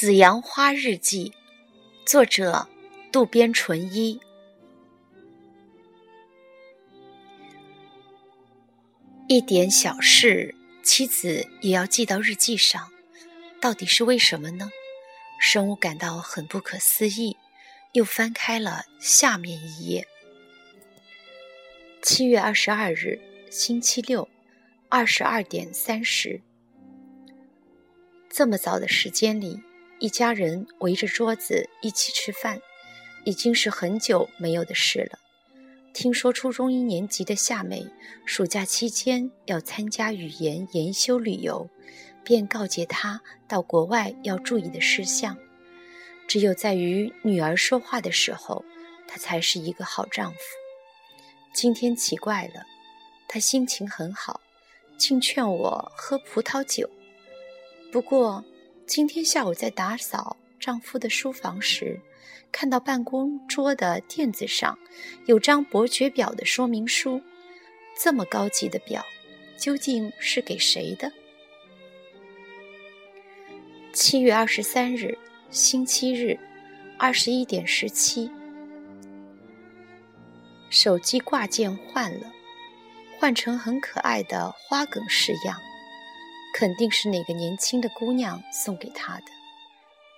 紫阳花日记》，作者渡边淳一。一点小事，妻子也要记到日记上，到底是为什么呢？生物感到很不可思议，又翻开了下面一页。七月二十二日，星期六，二十二点三十。这么早的时间里，一家人围着桌子一起吃饭，已经是很久没有的事了。听说初中一年级的夏美暑假期间要参加语言研修旅游，便告诫她到国外要注意的事项。只有在与女儿说话的时候，他才是一个好丈夫。今天奇怪了，他心情很好，竟劝我喝葡萄酒。不过今天下午在打扫丈夫的书房时，看到办公桌的垫子上有张伯爵表的说明书，这么高级的表，究竟是给谁的？七月二十三日，星期日，二十一点十七，手机挂件换了，换成很可爱的花梗式样，肯定是哪个年轻的姑娘送给他的。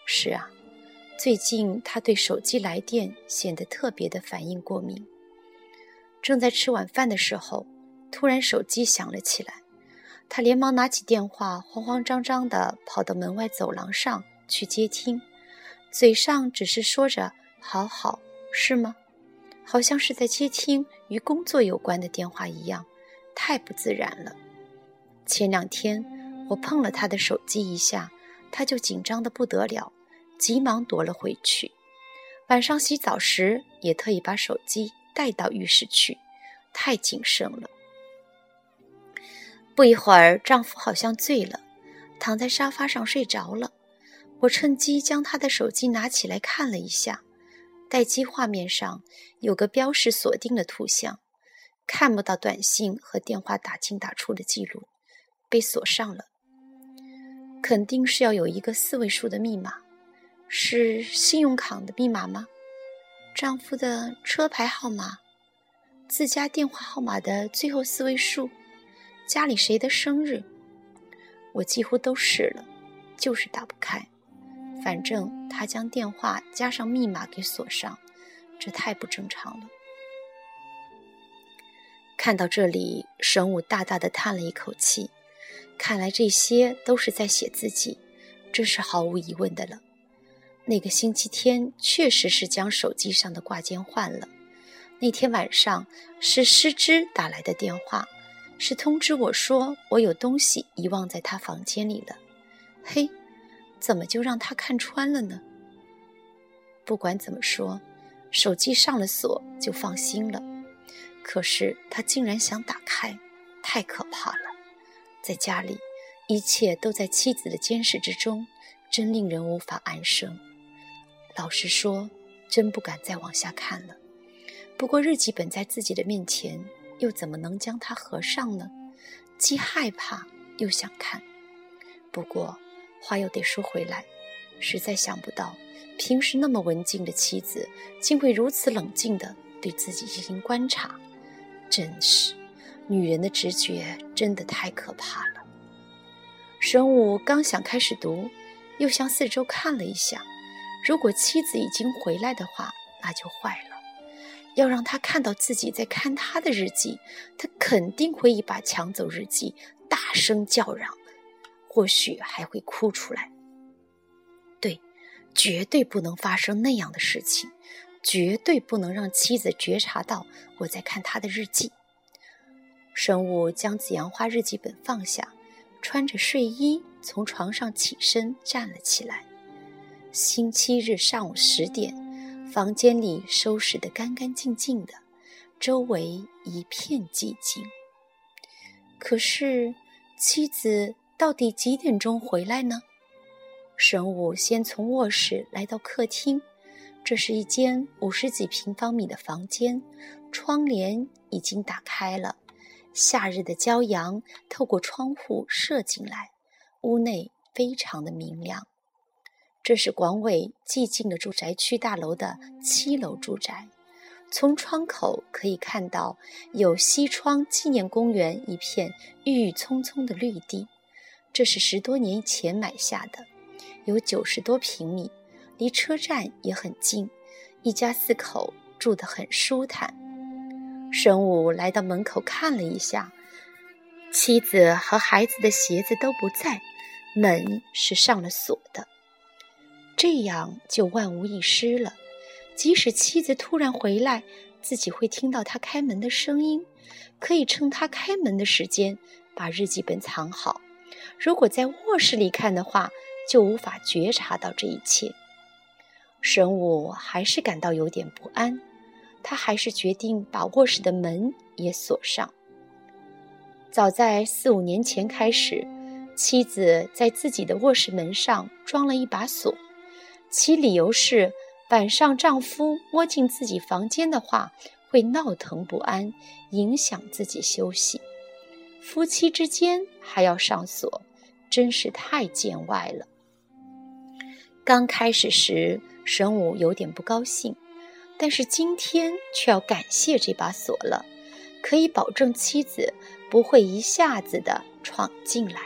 是啊。最近他对手机来电显得特别的反应过敏。正在吃晚饭的时候，突然手机响了起来，他连忙拿起电话，慌慌张张地跑到门外走廊上去接听，嘴上只是说着“好好”，是吗？好像是在接听与工作有关的电话一样，太不自然了。前两天我碰了他的手机一下，他就紧张得不得了。急忙夺了回去。晚上洗澡时，也特意把手机带到浴室去，太谨慎了。不一会儿，丈夫好像醉了，躺在沙发上睡着了。我趁机将他的手机拿起来看了一下，待机画面上有个标识锁定的图像，看不到短信和电话打进打出的记录，被锁上了。肯定是要有一个四位数的密码。是信用卡的密码吗？丈夫的车牌号码？自家电话号码的最后四位数？家里谁的生日？我几乎都试了，就是打不开。反正他将电话加上密码给锁上，这太不正常了。看到这里，神武大大的叹了一口气。看来这些都是在写自己，这是毫无疑问的了。那个星期天确实是将手机上的挂件换了。那天晚上是师之打来的电话，是通知我说我有东西遗忘在他房间里了。嘿，怎么就让他看穿了呢？不管怎么说，手机上了锁就放心了。可是他竟然想打开，太可怕了。在家里，一切都在妻子的监视之中，真令人无法安生。老实说，真不敢再往下看了。不过日记本在自己的面前，又怎么能将它合上呢？既害怕又想看。不过话又得说回来，实在想不到，平时那么文静的妻子，竟会如此冷静地对自己进行观察。真是，女人的直觉真的太可怕了。神武刚想开始读，又向四周看了一下。如果妻子已经回来的话，那就坏了。要让他看到自己在看他的日记，他肯定会一把抢走日记，大声叫嚷，或许还会哭出来。对，绝对不能发生那样的事情，绝对不能让妻子觉察到我在看他的日记。生物将紫阳花日记本放下，穿着睡衣从床上起身站了起来。星期日上午十点，房间里收拾得干干净净的，周围一片寂静。可是，妻子到底几点钟回来呢？神武先从卧室来到客厅，这是一间五十几平方米的房间，窗帘已经打开了，夏日的骄阳透过窗户射进来，屋内非常的明亮。这是广伟寂静的住宅区大楼的七楼住宅，从窗口可以看到有西窗纪念公园一片郁郁葱葱的绿地。这是十多年前买下的，有九十多平米，离车站也很近，一家四口住得很舒坦。神武来到门口看了一下，妻子和孩子的鞋子都不在，门是上了锁的，这样就万无一失了。即使妻子突然回来，自己会听到他开门的声音，可以趁他开门的时间把日记本藏好。如果在卧室里看的话，就无法觉察到这一切。神武还是感到有点不安，他还是决定把卧室的门也锁上。早在四五年前开始，妻子在自己的卧室门上装了一把锁，其理由是晚上丈夫摸进自己房间的话会闹腾不安，影响自己休息。夫妻之间还要上锁，真是太见外了。刚开始时，神武有点不高兴，但是今天却要感谢这把锁了，可以保证妻子不会一下子的闯进来。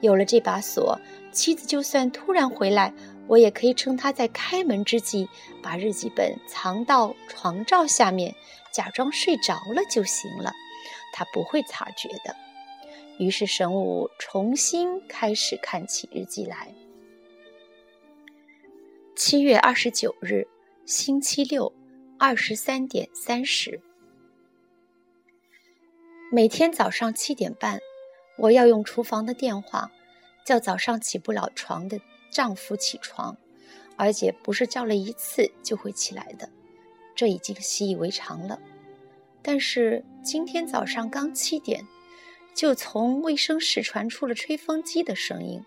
有了这把锁，妻子就算突然回来，我也可以趁她在开门之际，把日记本藏到床罩下面，假装睡着了就行了。他不会察觉的。于是神武重新开始看起日记来。七月二十九日，星期六，二十三点三十。每天早上七点半，我要用厨房的电话叫早上起不了床的丈夫起床，而且不是叫了一次就会起来的，这已经习以为常了。但是今天早上刚七点，就从卫生室传出了吹风机的声音，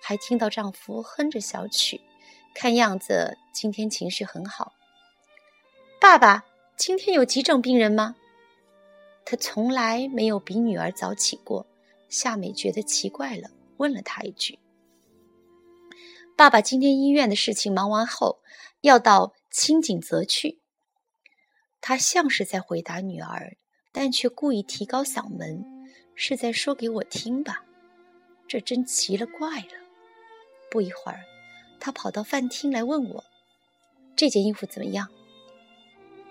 还听到丈夫哼着小曲，看样子今天情绪很好。爸爸，今天有急诊病人吗？他从来没有比女儿早起过，夏美觉得奇怪了，问了他一句：“爸爸，今天医院的事情忙完后，要到清景泽去。”他像是在回答女儿，但却故意提高嗓门，是在说给我听吧？这真奇了怪了。不一会儿，他跑到饭厅来问我：“这件衣服怎么样？”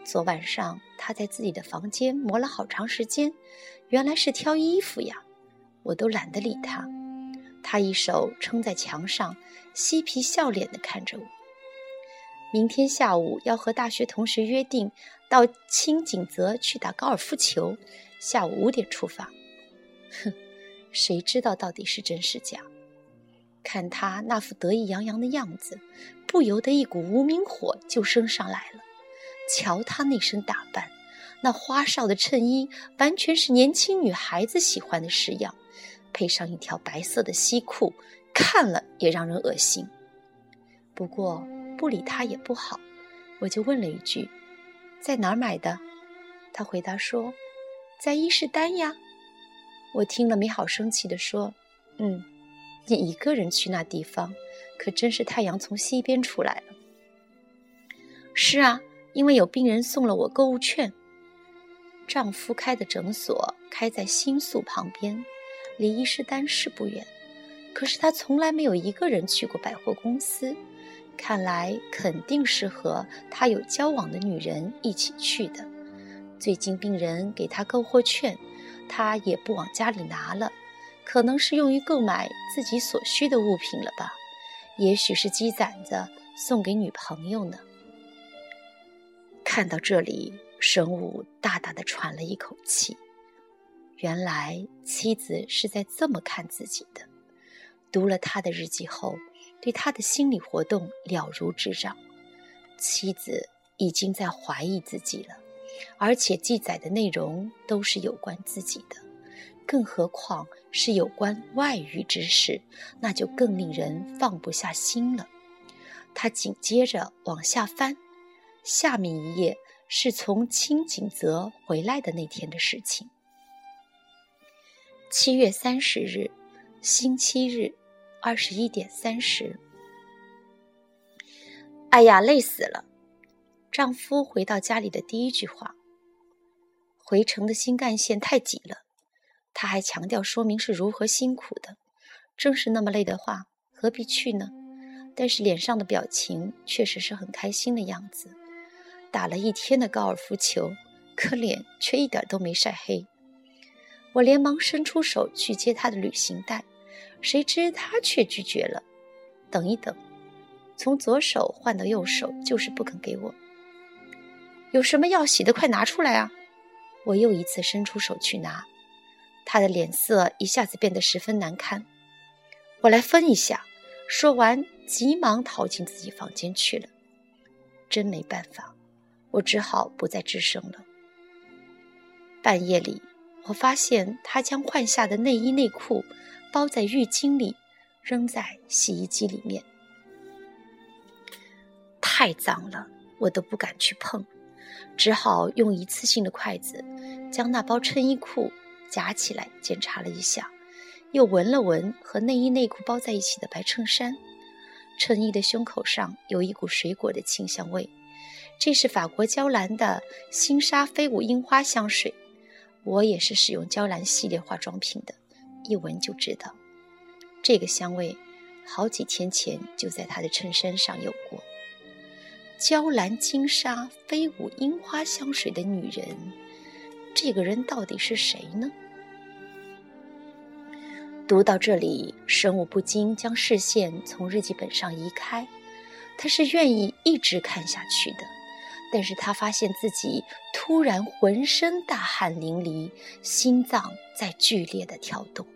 昨晚上他在自己的房间磨了好长时间，原来是挑衣服呀。我都懒得理他。他一手撑在墙上，嬉皮笑脸地看着我。明天下午要和大学同学约定到清景泽去打高尔夫球，下午五点出发。哼，谁知道到底是真是假？看他那副得意洋洋的样子，不由得一股无名火就升上来了。瞧他那身打扮，那花哨的衬衣完全是年轻女孩子喜欢的式样，配上一条白色的西裤，看了也让人恶心。不过。不理他也不好，我就问了一句：“在哪儿买的？”他回答说：“在伊势丹呀。”我听了没好生气地说：“嗯，你一个人去那地方，可真是太阳从西边出来了。”“是啊，因为有病人送了我购物券。”丈夫开的诊所开在新宿旁边，离伊势丹是不远，可是他从来没有一个人去过百货公司。看来肯定是和他有交往的女人一起去的。最近病人给他购货券，他也不往家里拿了，可能是用于购买自己所需的物品了吧？也许是积攒着送给女朋友呢。看到这里，神武大大的喘了一口气。原来妻子是在这么看自己的。读了他的日记后。对他的心理活动了如指掌，妻子已经在怀疑自己了，而且记载的内容都是有关自己的，更何况是有关外遇之事，那就更令人放不下心了。他紧接着往下翻，下面一页是从清景泽回来的那天的事情。七月三十日，星期日。二十一点三十，哎呀，累死了！丈夫回到家里的第一句话。回程的新干线太挤了，他还强调说明是如何辛苦的。正是那么累的话，何必去呢？但是脸上的表情确实是很开心的样子。打了一天的高尔夫球，可脸却一点都没晒黑。我连忙伸出手去接他的旅行袋，谁知他却拒绝了。等一等，从左手换到右手，就是不肯给我。有什么要洗的，快拿出来啊！我又一次伸出手去拿，他的脸色一下子变得十分难堪。我来分一下。说完，急忙逃进自己房间去了。真没办法，我只好不再吱声了。半夜里，我发现他将换下的内衣内裤包在浴巾里，扔在洗衣机里面。太脏了，我都不敢去碰。只好用一次性的筷子将那包衬衣裤夹起来检查了一下，又闻了闻和内衣内裤包在一起的白衬衫。衬衣的胸口上有一股水果的清香味，这是法国娇兰的星沙飞舞樱花香水。我也是使用娇兰系列化妆品的，一闻就知道，这个香味好几天前就在她的衬衫上有过。娇兰金沙飞舞樱花香水的女人，这个人到底是谁呢？读到这里，神武不禁将视线从日记本上移开。他是愿意一直看下去的，但是他发现自己突然浑身大汗淋漓，心脏在剧烈的跳动。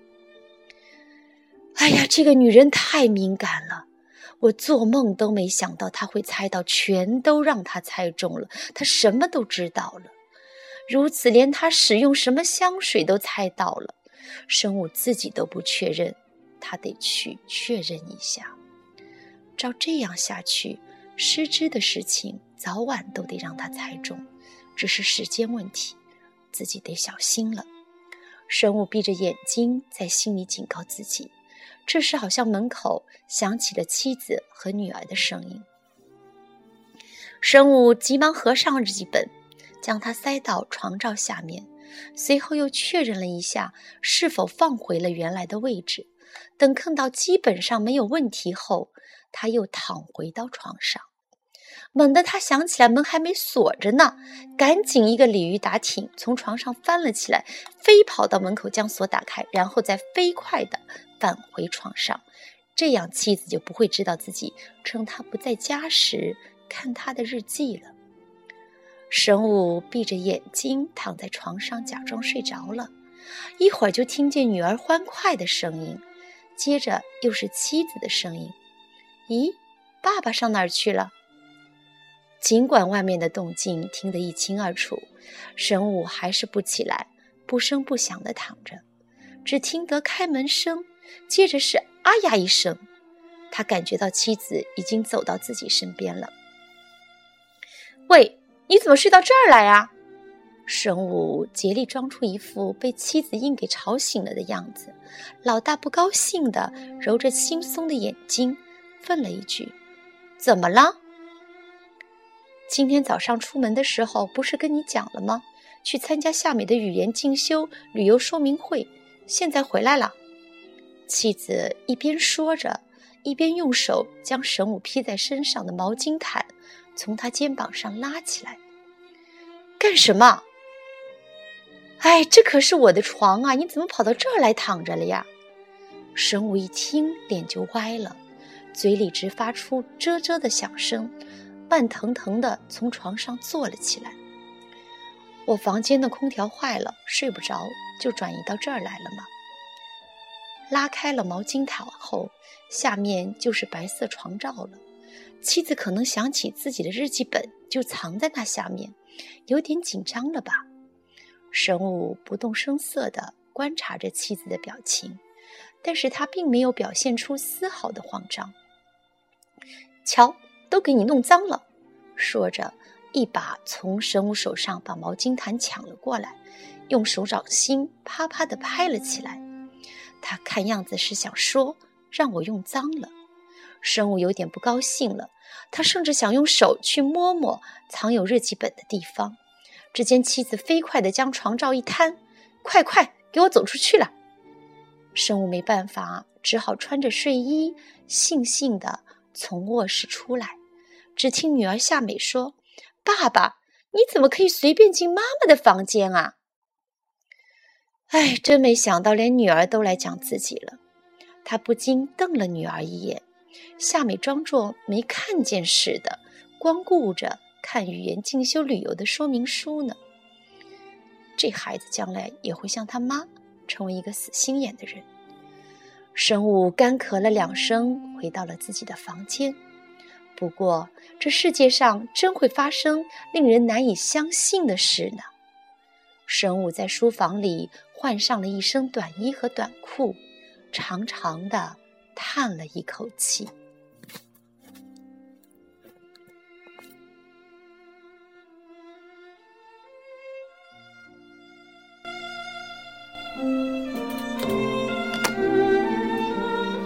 哎呀，这个女人太敏感了。我做梦都没想到她会猜到，全都让他猜中了。她什么都知道了，如此连她使用什么香水都猜到了。生物自己都不确认，他得去确认一下。照这样下去，失之的事情早晚都得让他猜中，只是时间问题，自己得小心了。生物闭着眼睛，在心里警告自己。这时，好像门口响起了妻子和女儿的声音。生物急忙合上日记本，将它塞到床罩下面，随后又确认了一下是否放回了原来的位置。等看到基本上没有问题后，他又躺回到床上。猛地，他想起来门还没锁着呢，赶紧一个鲤鱼打挺，从床上翻了起来，飞跑到门口将锁打开，然后再飞快地返回床上。这样妻子就不会知道自己趁他不在家时看他的日记了。神武闭着眼睛躺在床上，假装睡着了。一会儿就听见女儿欢快的声音，接着又是妻子的声音：“咦，爸爸上哪儿去了？”尽管外面的动静听得一清二楚，神武还是不起来，不声不响地躺着。只听得开门声，接着是“啊呀”一声。他感觉到妻子已经走到自己身边了。“喂，你怎么睡到这儿来啊？”神武竭力装出一副被妻子硬给吵醒了的样子。老大不高兴的揉着惺忪的眼睛，问了一句：“怎么了？”今天早上出门的时候，不是跟你讲了吗？去参加夏美的语言进修旅游说明会，现在回来了。妻子一边说着，一边用手将神武披在身上的毛巾毯从他肩膀上拉起来。干什么？哎，这可是我的床啊！你怎么跑到这儿来躺着了呀？神武一听，脸就歪了，嘴里直发出啧啧的响声。慢腾腾地从床上坐了起来。我房间的空调坏了，睡不着，就转移到这儿来了嘛。拉开了毛巾毯后，下面就是白色床罩了。妻子可能想起自己的日记本就藏在那下面，有点紧张了吧？神武不动声色地观察着妻子的表情，但是他并没有表现出丝毫的慌张。瞧。都给你弄脏了，说着，一把从神武手上把毛巾毯抢了过来，用手掌心啪啪地拍了起来。他看样子是想说让我用脏了。生物有点不高兴了，他甚至想用手去摸摸藏有日记本的地方。只见妻子飞快地将床罩一摊：“快快给我走出去了！”生物没办法，只好穿着睡衣，悻悻地从卧室出来。只听女儿夏美说：“爸爸，你怎么可以随便进妈妈的房间啊？”哎，真没想到，连女儿都来讲自己了。他不禁瞪了女儿一眼。夏美装作没看见似的，光顾着看语言进修旅游的说明书呢。这孩子将来也会像他妈，成为一个死心眼的人。生物干咳了两声，回到了自己的房间。不过，这世界上真会发生令人难以相信的事呢。生物在书房里换上了一身短衣和短裤，长长的叹了一口气。